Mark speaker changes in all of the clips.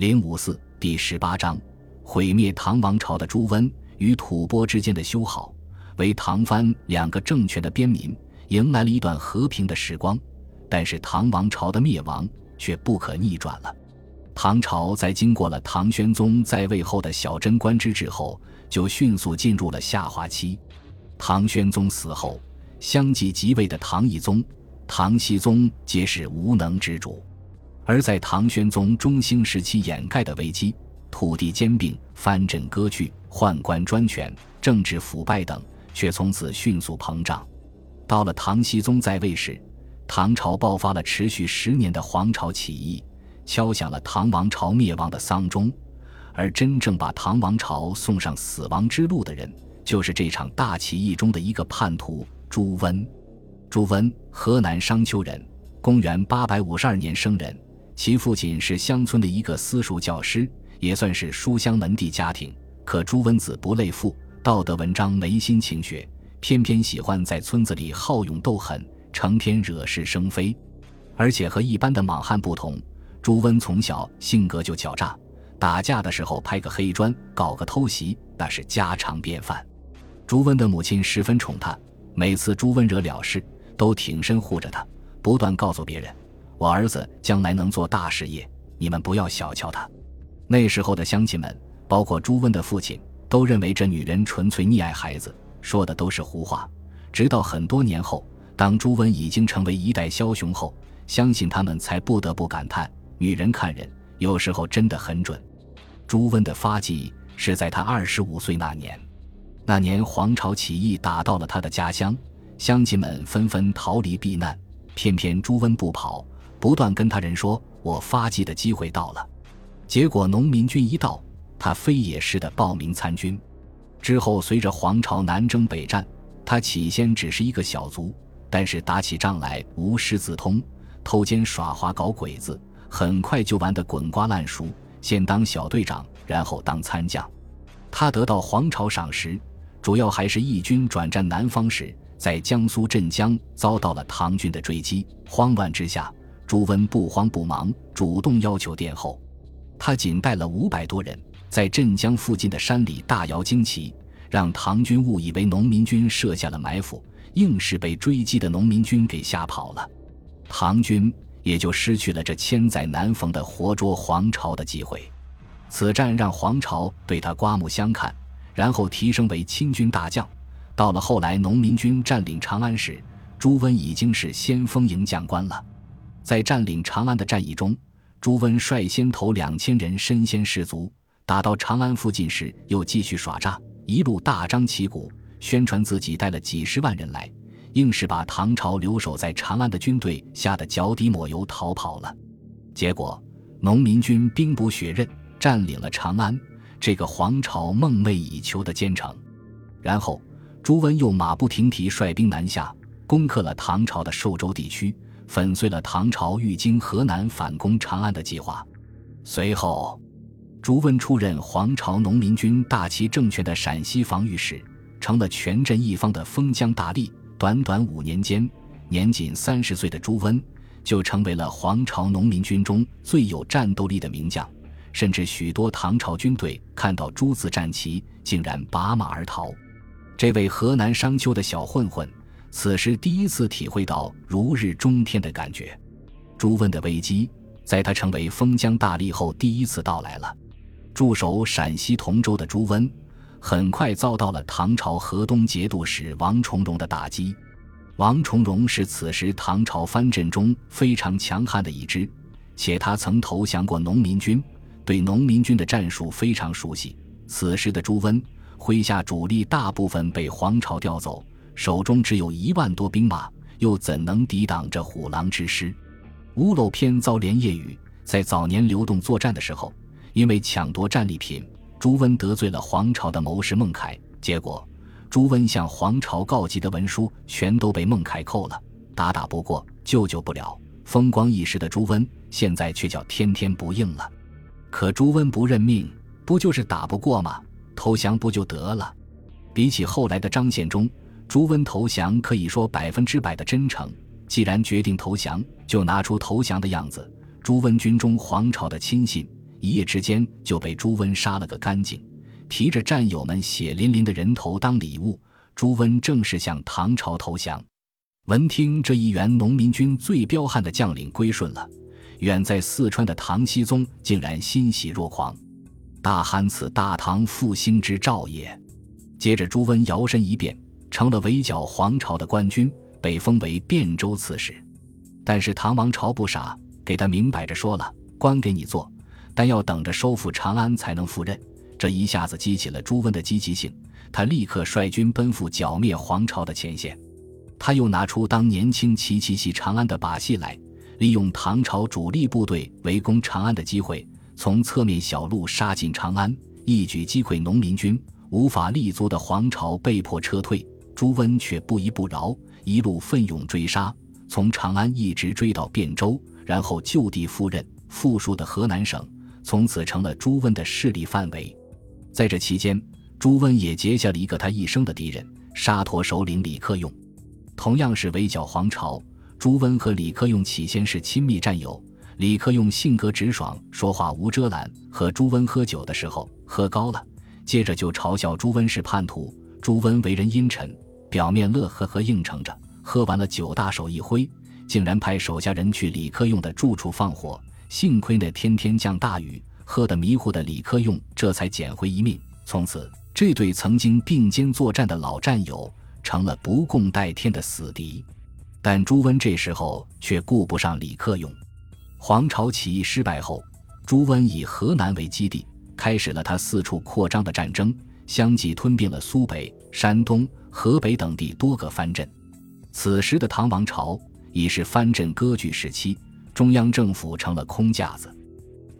Speaker 1: 零五四第十八章，毁灭唐王朝的朱温与吐蕃之间的修好，为唐蕃两个政权的边民迎来了一段和平的时光。但是唐王朝的灭亡却不可逆转了。唐朝在经过了唐玄宗在位后的小贞观之治后，就迅速进入了下滑期。唐玄宗死后，相继即位的唐懿宗。唐僖宗皆是无能之主，而在唐玄宗中兴时期掩盖的危机，土地兼并、藩镇割据、宦官专权、政治腐败等，却从此迅速膨胀。到了唐僖宗在位时，唐朝爆发了持续十年的黄巢起义，敲响了唐王朝灭亡的丧钟。而真正把唐王朝送上死亡之路的人，就是这场大起义中的一个叛徒朱温。朱温，河南商丘人，公元八百五十二年生人。其父亲是乡村的一个私塾教师，也算是书香门第家庭。可朱温子不类父，道德文章没心情学，偏偏喜欢在村子里好勇斗狠，成天惹是生非。而且和一般的莽汉不同，朱温从小性格就狡诈，打架的时候拍个黑砖，搞个偷袭，那是家常便饭。朱温的母亲十分宠他，每次朱温惹了事。都挺身护着他，不断告诉别人：“我儿子将来能做大事业，你们不要小瞧他。”那时候的乡亲们，包括朱温的父亲，都认为这女人纯粹溺爱孩子，说的都是胡话。直到很多年后，当朱温已经成为一代枭雄后，相信他们才不得不感叹：女人看人有时候真的很准。朱温的发迹是在他二十五岁那年，那年黄巢起义打到了他的家乡。乡亲们纷纷逃离避难，偏偏朱温不跑，不断跟他人说：“我发迹的机会到了。”结果农民军一到，他飞也似的报名参军。之后随着黄巢南征北战，他起先只是一个小卒，但是打起仗来无师自通，偷奸耍滑搞鬼子，很快就玩得滚瓜烂熟。先当小队长，然后当参将。他得到黄巢赏识，主要还是义军转战南方时。在江苏镇江遭到了唐军的追击，慌乱之下，朱温不慌不忙，主动要求殿后。他仅带了五百多人，在镇江附近的山里大摇旌旗，让唐军误以为农民军设下了埋伏，硬是被追击的农民军给吓跑了。唐军也就失去了这千载难逢的活捉黄巢的机会。此战让黄巢对他刮目相看，然后提升为亲军大将。到了后来，农民军占领长安时，朱温已经是先锋营将官了。在占领长安的战役中，朱温率先投两千人身先士卒，打到长安附近时又继续耍诈，一路大张旗鼓宣传自己带了几十万人来，硬是把唐朝留守在长安的军队吓得脚底抹油逃跑了。结果，农民军兵不血刃占领了长安，这个皇朝梦寐以求的坚城。然后。朱温又马不停蹄率兵南下，攻克了唐朝的寿州地区，粉碎了唐朝欲经河南反攻长安的计划。随后，朱温出任黄巢农民军大旗政权的陕西防御使，成了全镇一方的封疆大吏。短短五年间，年仅三十岁的朱温就成为了黄巢农民军中最有战斗力的名将，甚至许多唐朝军队看到朱字战旗，竟然拔马而逃。这位河南商丘的小混混，此时第一次体会到如日中天的感觉。朱温的危机，在他成为封疆大吏后第一次到来了。驻守陕西同州的朱温，很快遭到了唐朝河东节度使王重荣的打击。王重荣是此时唐朝藩镇中非常强悍的一支，且他曾投降过农民军，对农民军的战术非常熟悉。此时的朱温。麾下主力大部分被黄巢调走，手中只有一万多兵马，又怎能抵挡这虎狼之师？屋漏偏遭连夜雨。在早年流动作战的时候，因为抢夺战利品，朱温得罪了皇朝的谋士孟凯，结果朱温向皇朝告急的文书全都被孟凯扣了，打打不过，救救不了。风光一时的朱温，现在却叫天天不应了。可朱温不认命，不就是打不过吗？投降不就得了？比起后来的张献忠，朱温投降可以说百分之百的真诚。既然决定投降，就拿出投降的样子。朱温军中皇朝的亲信，一夜之间就被朱温杀了个干净，提着战友们血淋淋的人头当礼物，朱温正式向唐朝投降。闻听这一员农民军最彪悍的将领归顺了，远在四川的唐僖宗竟然欣喜若狂，大喊：“此大唐复兴之兆也！”接着，朱温摇身一变，成了围剿黄巢的官军，被封为汴州刺史。但是唐王朝不傻，给他明摆着说了：“官给你做，但要等着收复长安才能赴任。”这一下子激起了朱温的积极性，他立刻率军奔赴剿灭黄巢的前线。他又拿出当年轻齐齐袭长安的把戏来，利用唐朝主力部队围攻长安的机会，从侧面小路杀进长安，一举击溃农民军，无法立足的黄巢被迫撤退。朱温却不依不饶，一路奋勇追杀，从长安一直追到汴州，然后就地赴任。富庶的河南省从此成了朱温的势力范围。在这期间，朱温也结下了一个他一生的敌人——沙陀首领李克用。同样是围剿黄巢，朱温和李克用起先是亲密战友。李克用性格直爽，说话无遮拦，和朱温喝酒的时候喝高了，接着就嘲笑朱温是叛徒。朱温为人阴沉，表面乐呵呵应承着。喝完了酒，大手一挥，竟然派手下人去李克用的住处放火。幸亏那天天降大雨，喝得迷糊的李克用这才捡回一命。从此，这对曾经并肩作战的老战友。成了不共戴天的死敌，但朱温这时候却顾不上李克用。黄巢起义失败后，朱温以河南为基地，开始了他四处扩张的战争，相继吞并了苏北、山东、河北等地多个藩镇。此时的唐王朝已是藩镇割据时期，中央政府成了空架子。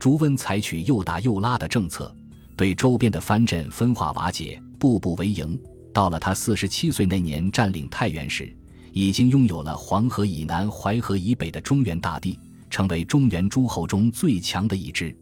Speaker 1: 朱温采取又打又拉的政策，对周边的藩镇分化瓦解，步步为营。到了他四十七岁那年，占领太原时，已经拥有了黄河以南、淮河以北的中原大地，成为中原诸侯中最强的一支。